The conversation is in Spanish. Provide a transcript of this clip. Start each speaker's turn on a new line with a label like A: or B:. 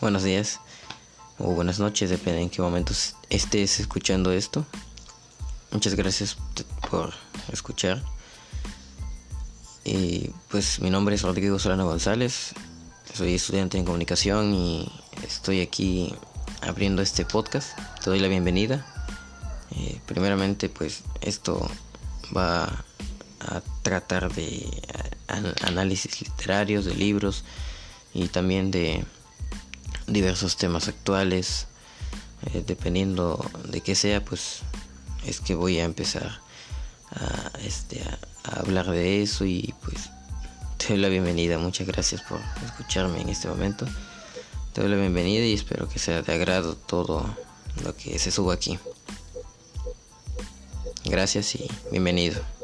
A: buenos días o buenas noches, depende en qué momento estés escuchando esto. Muchas gracias por escuchar. Y pues mi nombre es Rodrigo Solano González, soy estudiante en comunicación y estoy aquí abriendo este podcast. Te doy la bienvenida. Eh, primeramente pues esto va a tratar de análisis literarios de libros y también de diversos temas actuales. Eh, dependiendo de qué sea, pues es que voy a empezar a, este, a, hablar de eso y pues te doy la bienvenida. Muchas gracias por escucharme en este momento. Te doy la bienvenida y espero que sea de agrado todo lo que se suba aquí. Gracias y bienvenido.